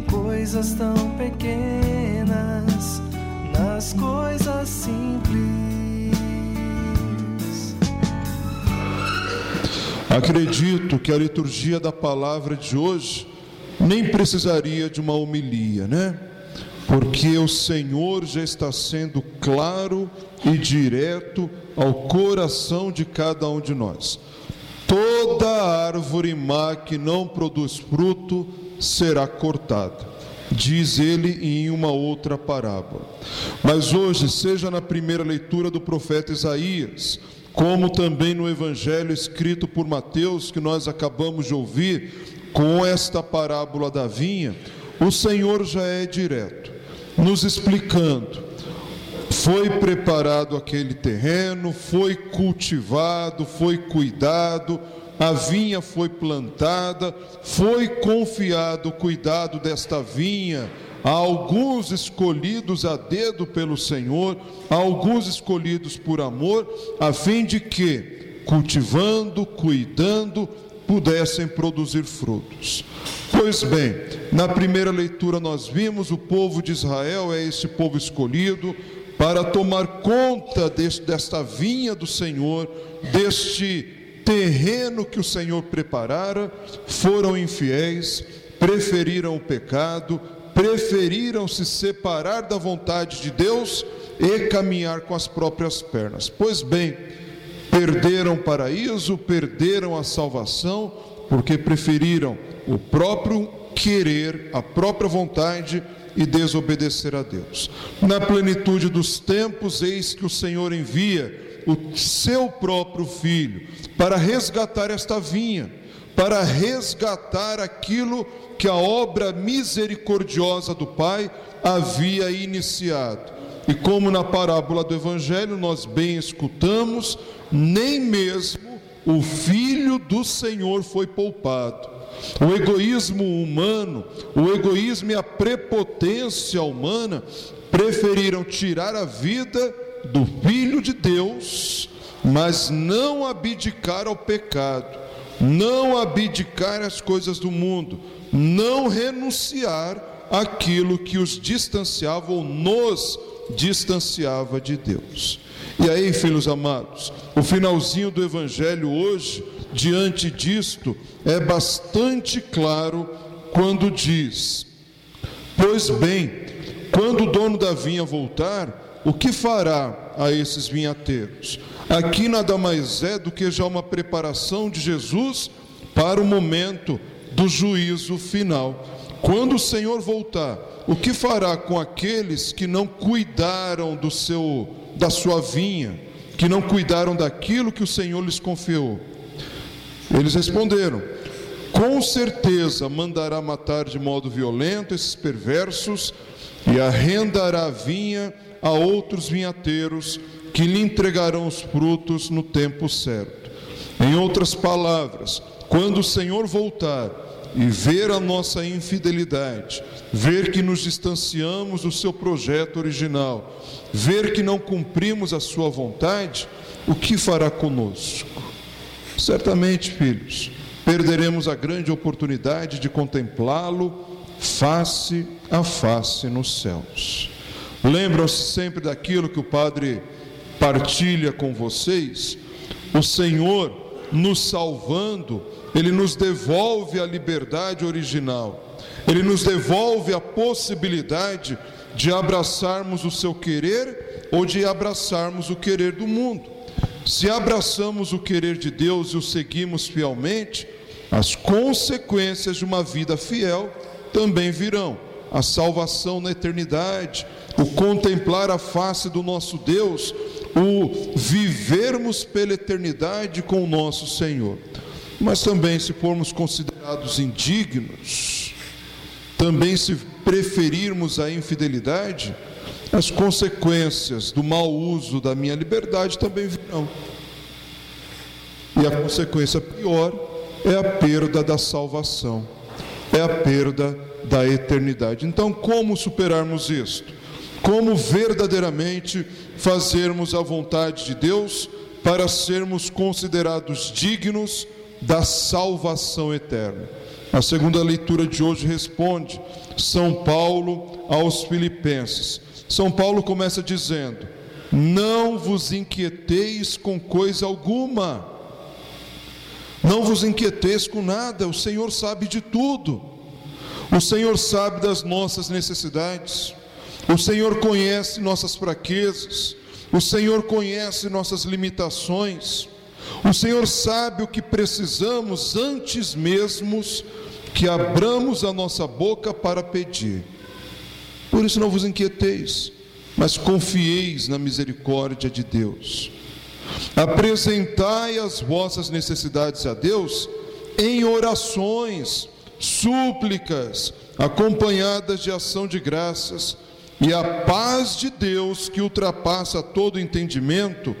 em coisas tão pequenas, nas coisas simples. Acredito que a liturgia da palavra de hoje nem precisaria de uma homilia, né? Porque o Senhor já está sendo claro e direto ao coração de cada um de nós. Toda árvore má que não produz fruto será cortada, diz ele em uma outra parábola. Mas hoje, seja na primeira leitura do profeta Isaías, como também no evangelho escrito por Mateus, que nós acabamos de ouvir, com esta parábola da vinha, o Senhor já é direto, nos explicando foi preparado aquele terreno, foi cultivado, foi cuidado, a vinha foi plantada, foi confiado o cuidado desta vinha a alguns escolhidos a dedo pelo Senhor, a alguns escolhidos por amor, a fim de que, cultivando, cuidando, pudessem produzir frutos. Pois bem, na primeira leitura nós vimos o povo de Israel é esse povo escolhido, para tomar conta deste, desta vinha do Senhor, deste terreno que o Senhor preparara, foram infiéis, preferiram o pecado, preferiram se separar da vontade de Deus e caminhar com as próprias pernas. Pois bem, perderam o paraíso, perderam a salvação, porque preferiram o próprio querer, a própria vontade e desobedecer a Deus. Na plenitude dos tempos, eis que o Senhor envia o seu próprio filho para resgatar esta vinha, para resgatar aquilo que a obra misericordiosa do Pai havia iniciado. E como na parábola do Evangelho nós bem escutamos, nem mesmo o filho do Senhor foi poupado o egoísmo humano, o egoísmo e a prepotência humana preferiram tirar a vida do Filho de Deus, mas não abdicar ao pecado, não abdicar às coisas do mundo, não renunciar àquilo que os distanciava ou nos distanciava de Deus. E aí, filhos amados, o finalzinho do Evangelho hoje diante disto, é bastante claro quando diz: Pois bem, quando o dono da vinha voltar, o que fará a esses vinhateiros? Aqui nada mais é do que já uma preparação de Jesus para o momento do juízo final. Quando o Senhor voltar, o que fará com aqueles que não cuidaram do seu da sua vinha, que não cuidaram daquilo que o Senhor lhes confiou? Eles responderam: Com certeza mandará matar de modo violento esses perversos e arrendará vinha a outros vinhateiros que lhe entregarão os frutos no tempo certo. Em outras palavras, quando o Senhor voltar e ver a nossa infidelidade, ver que nos distanciamos do seu projeto original, ver que não cumprimos a sua vontade, o que fará conosco? Certamente, filhos, perderemos a grande oportunidade de contemplá-lo face a face nos céus. Lembram-se sempre daquilo que o Padre partilha com vocês? O Senhor, nos salvando, Ele nos devolve a liberdade original, Ele nos devolve a possibilidade de abraçarmos o seu querer ou de abraçarmos o querer do mundo. Se abraçamos o querer de Deus e o seguimos fielmente, as consequências de uma vida fiel também virão. A salvação na eternidade, o contemplar a face do nosso Deus, o vivermos pela eternidade com o nosso Senhor. Mas também, se formos considerados indignos, também se preferirmos a infidelidade, as consequências do mau uso da minha liberdade também virão. E a consequência pior é a perda da salvação, é a perda da eternidade. Então, como superarmos isto? Como verdadeiramente fazermos a vontade de Deus para sermos considerados dignos da salvação eterna? A segunda leitura de hoje responde São Paulo aos Filipenses. São Paulo começa dizendo: Não vos inquieteis com coisa alguma, não vos inquieteis com nada, o Senhor sabe de tudo, o Senhor sabe das nossas necessidades, o Senhor conhece nossas fraquezas, o Senhor conhece nossas limitações. O Senhor sabe o que precisamos antes mesmo que abramos a nossa boca para pedir. Por isso não vos inquieteis, mas confieis na misericórdia de Deus. Apresentai as vossas necessidades a Deus em orações, súplicas, acompanhadas de ação de graças, e a paz de Deus, que ultrapassa todo entendimento,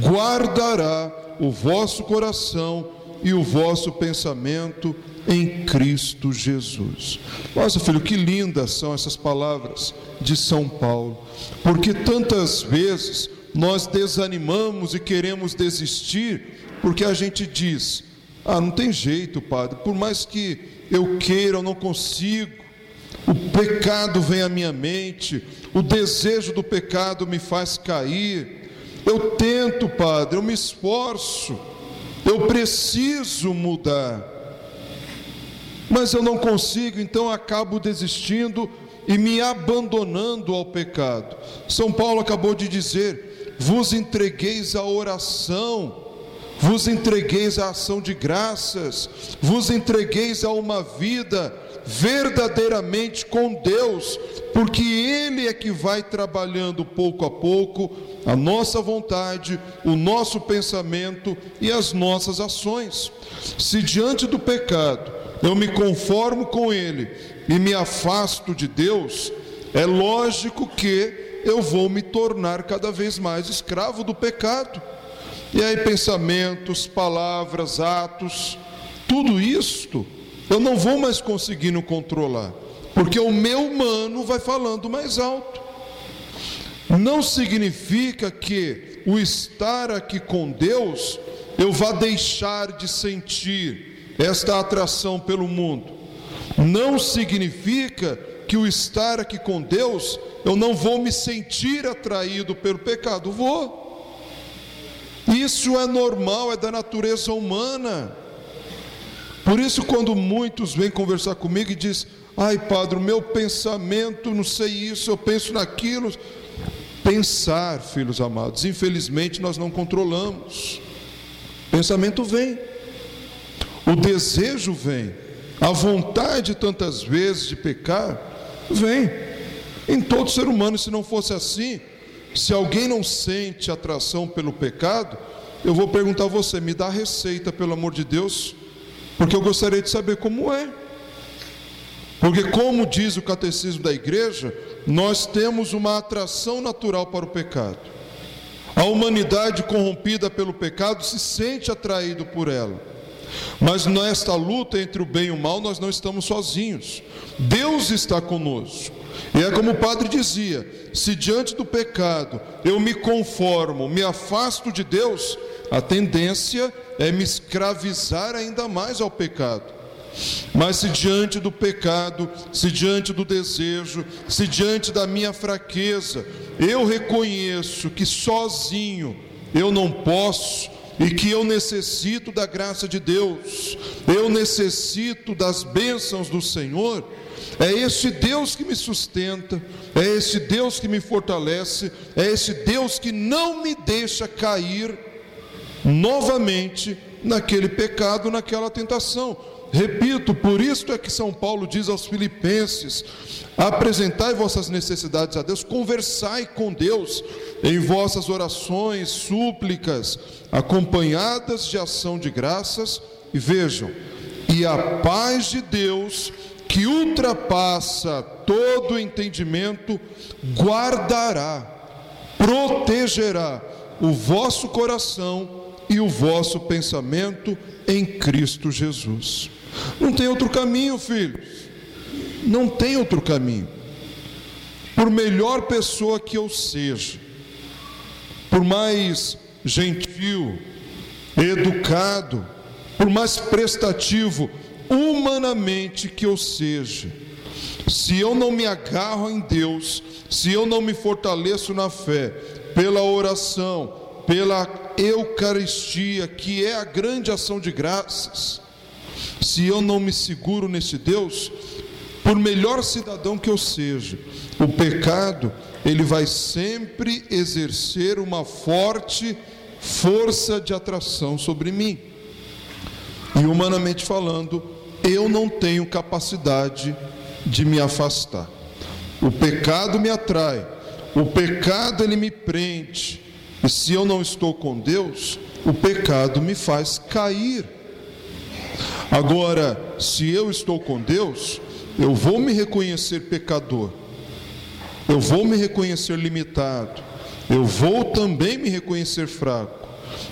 guardará o vosso coração e o vosso pensamento em Cristo Jesus. Nossa, filho, que lindas são essas palavras de São Paulo, porque tantas vezes nós desanimamos e queremos desistir, porque a gente diz: ah, não tem jeito, Padre, por mais que eu queira, eu não consigo. O pecado vem à minha mente, o desejo do pecado me faz cair, eu tento, Padre, eu me esforço, eu preciso mudar, mas eu não consigo, então acabo desistindo e me abandonando ao pecado. São Paulo acabou de dizer: vos entregueis à oração, vos entregueis à ação de graças, vos entregueis a uma vida verdadeiramente com Deus, porque Ele é que vai trabalhando pouco a pouco a nossa vontade, o nosso pensamento e as nossas ações. Se diante do pecado eu me conformo com ele e me afasto de Deus, é lógico que eu vou me tornar cada vez mais escravo do pecado. E aí, pensamentos, palavras, atos, tudo isto eu não vou mais conseguindo controlar, porque o meu humano vai falando mais alto. Não significa que o estar aqui com Deus eu vá deixar de sentir esta atração pelo mundo. Não significa que o estar aqui com Deus eu não vou me sentir atraído pelo pecado. Vou. Isso é normal, é da natureza humana. Por isso, quando muitos vêm conversar comigo e diz: "Ai, padre, o meu pensamento, não sei isso, eu penso naquilo", Pensar, filhos amados, infelizmente nós não controlamos. Pensamento vem, o desejo vem, a vontade tantas vezes de pecar vem. Em todo ser humano, se não fosse assim, se alguém não sente atração pelo pecado, eu vou perguntar a você, me dá a receita, pelo amor de Deus, porque eu gostaria de saber como é. Porque, como diz o catecismo da igreja, nós temos uma atração natural para o pecado. A humanidade corrompida pelo pecado se sente atraído por ela. Mas nesta luta entre o bem e o mal, nós não estamos sozinhos. Deus está conosco. E é como o padre dizia: se diante do pecado eu me conformo, me afasto de Deus, a tendência é me escravizar ainda mais ao pecado. Mas se diante do pecado, se diante do desejo, se diante da minha fraqueza, eu reconheço que sozinho eu não posso e que eu necessito da graça de Deus, eu necessito das bênçãos do Senhor, é esse Deus que me sustenta, é esse Deus que me fortalece, é esse Deus que não me deixa cair novamente naquele pecado, naquela tentação. Repito, por isso é que São Paulo diz aos Filipenses: apresentai vossas necessidades a Deus, conversai com Deus em vossas orações, súplicas, acompanhadas de ação de graças, e vejam, e a paz de Deus, que ultrapassa todo entendimento, guardará, protegerá o vosso coração e o vosso pensamento em Cristo Jesus. Não tem outro caminho, filhos. Não tem outro caminho. Por melhor pessoa que eu seja, por mais gentil, educado, por mais prestativo humanamente que eu seja, se eu não me agarro em Deus, se eu não me fortaleço na fé, pela oração, pela Eucaristia, que é a grande ação de graças, se eu não me seguro nesse Deus, por melhor cidadão que eu seja, o pecado, ele vai sempre exercer uma forte força de atração sobre mim. E humanamente falando, eu não tenho capacidade de me afastar. O pecado me atrai, o pecado ele me prende. E se eu não estou com Deus, o pecado me faz cair. Agora, se eu estou com Deus, eu vou me reconhecer pecador. Eu vou me reconhecer limitado. Eu vou também me reconhecer fraco.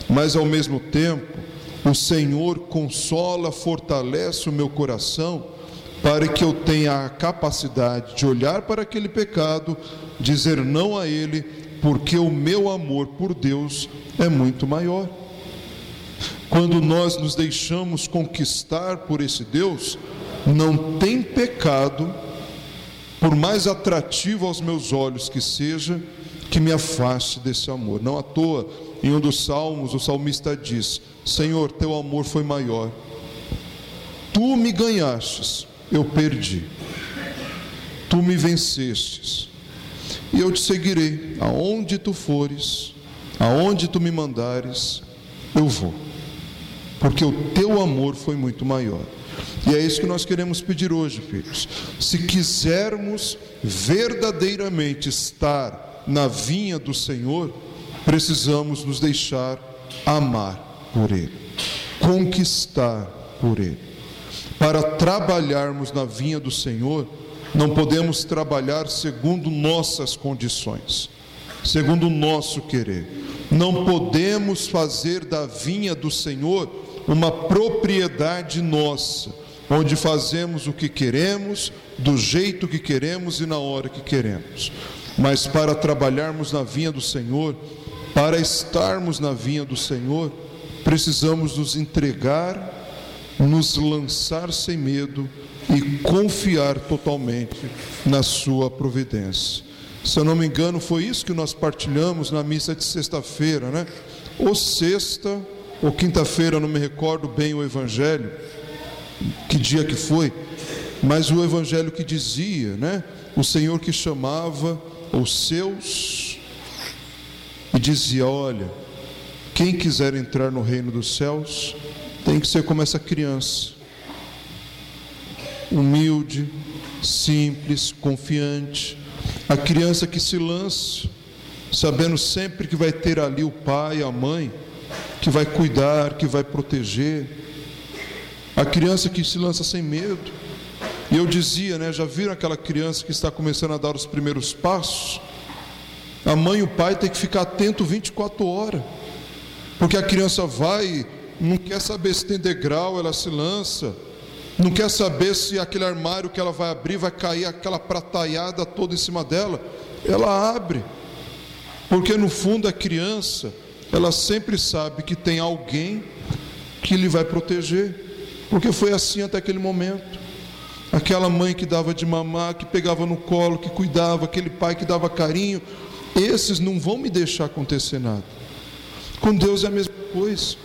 Mas ao mesmo tempo, o Senhor consola, fortalece o meu coração para que eu tenha a capacidade de olhar para aquele pecado, dizer não a ele, porque o meu amor por Deus é muito maior. Quando nós nos deixamos conquistar por esse Deus, não tem pecado, por mais atrativo aos meus olhos que seja, que me afaste desse amor. Não à toa, em um dos salmos, o salmista diz: Senhor, teu amor foi maior. Tu me ganhastes, eu perdi. Tu me vencestes, e eu te seguirei. Aonde tu fores, aonde tu me mandares, eu vou. Porque o teu amor foi muito maior. E é isso que nós queremos pedir hoje, filhos. Se quisermos verdadeiramente estar na vinha do Senhor, precisamos nos deixar amar por Ele, conquistar por Ele. Para trabalharmos na vinha do Senhor, não podemos trabalhar segundo nossas condições, segundo o nosso querer. Não podemos fazer da vinha do Senhor uma propriedade nossa, onde fazemos o que queremos, do jeito que queremos e na hora que queremos. Mas para trabalharmos na vinha do Senhor, para estarmos na vinha do Senhor, precisamos nos entregar, nos lançar sem medo e confiar totalmente na Sua providência. Se eu não me engano, foi isso que nós partilhamos na missa de sexta-feira, né? Ou sexta, ou quinta-feira, não me recordo bem o evangelho, que dia que foi, mas o evangelho que dizia, né? O Senhor que chamava os seus e dizia: Olha, quem quiser entrar no reino dos céus tem que ser como essa criança, humilde, simples, confiante, a criança que se lança, sabendo sempre que vai ter ali o pai, a mãe, que vai cuidar, que vai proteger, a criança que se lança sem medo. E eu dizia, né, já viram aquela criança que está começando a dar os primeiros passos? A mãe e o pai têm que ficar atento 24 horas, porque a criança vai, não quer saber se tem degrau, ela se lança, não quer saber se aquele armário que ela vai abrir vai cair aquela prataiada toda em cima dela. Ela abre, porque no fundo a criança, ela sempre sabe que tem alguém que lhe vai proteger, porque foi assim até aquele momento. Aquela mãe que dava de mamar, que pegava no colo, que cuidava, aquele pai que dava carinho, esses não vão me deixar acontecer nada. Com Deus é a mesma coisa.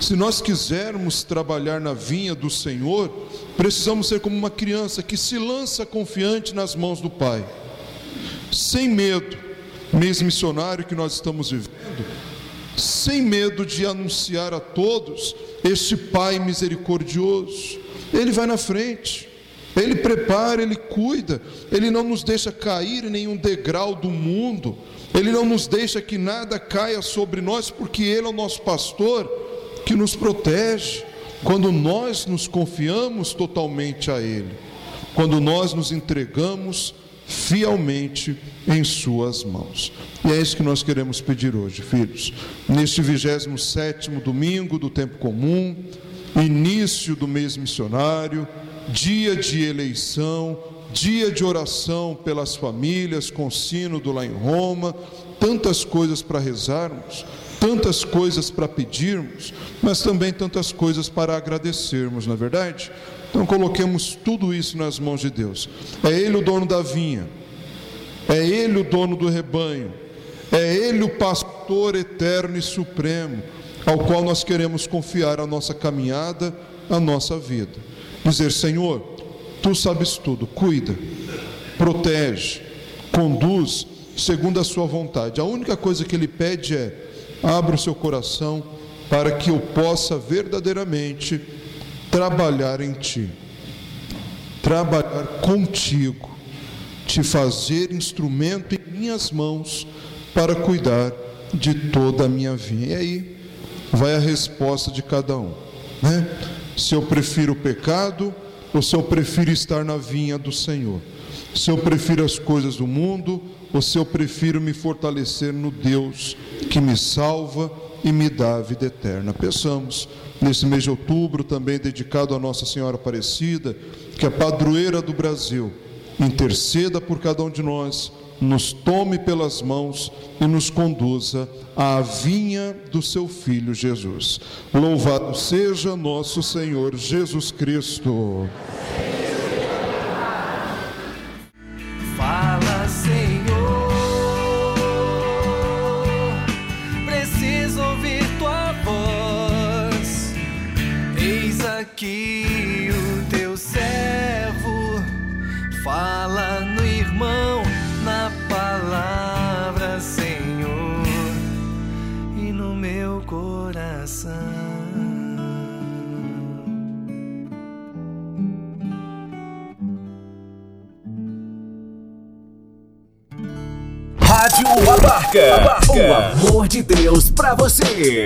Se nós quisermos trabalhar na vinha do Senhor, precisamos ser como uma criança que se lança confiante nas mãos do Pai, sem medo. Mês missionário que nós estamos vivendo, sem medo de anunciar a todos este Pai misericordioso. Ele vai na frente, ele prepara, ele cuida, ele não nos deixa cair em nenhum degrau do mundo, ele não nos deixa que nada caia sobre nós, porque ele é o nosso pastor que nos protege quando nós nos confiamos totalmente a Ele. quando nós nos entregamos fielmente em Suas mãos. E é isso que nós queremos pedir hoje, filhos. Neste 27 domingo do tempo comum, início do mês missionário, dia de eleição, dia de oração pelas famílias, com sínodo lá em Roma, tantas coisas para rezarmos, tantas coisas para pedirmos, mas também tantas coisas para agradecermos, não é verdade? Então coloquemos tudo isso nas mãos de Deus. É Ele o dono da vinha, é Ele o dono do rebanho, é Ele o pastor eterno e supremo, ao qual nós queremos confiar a nossa caminhada, a nossa vida. Dizer, Senhor, Tu sabes tudo, cuida, protege, conduz segundo a Sua vontade. A única coisa que Ele pede é: abra o seu coração para que eu possa verdadeiramente trabalhar em Ti, trabalhar contigo, te fazer instrumento em minhas mãos para cuidar de toda a minha vida. E aí vai a resposta de cada um, né? Se eu prefiro o pecado ou se eu prefiro estar na vinha do Senhor? Se eu prefiro as coisas do mundo ou se eu prefiro me fortalecer no Deus que me salva e me dá a vida eterna? Peçamos nesse mês de outubro, também dedicado a Nossa Senhora Aparecida, que é padroeira do Brasil, interceda por cada um de nós, nos tome pelas mãos e nos conduza à vinha do seu Filho Jesus. Louvado seja nosso Senhor Jesus Cristo. Aqui o teu servo. Fala no irmão, na palavra, Senhor, e no meu coração. Rádio Abarca. O amor de Deus pra você.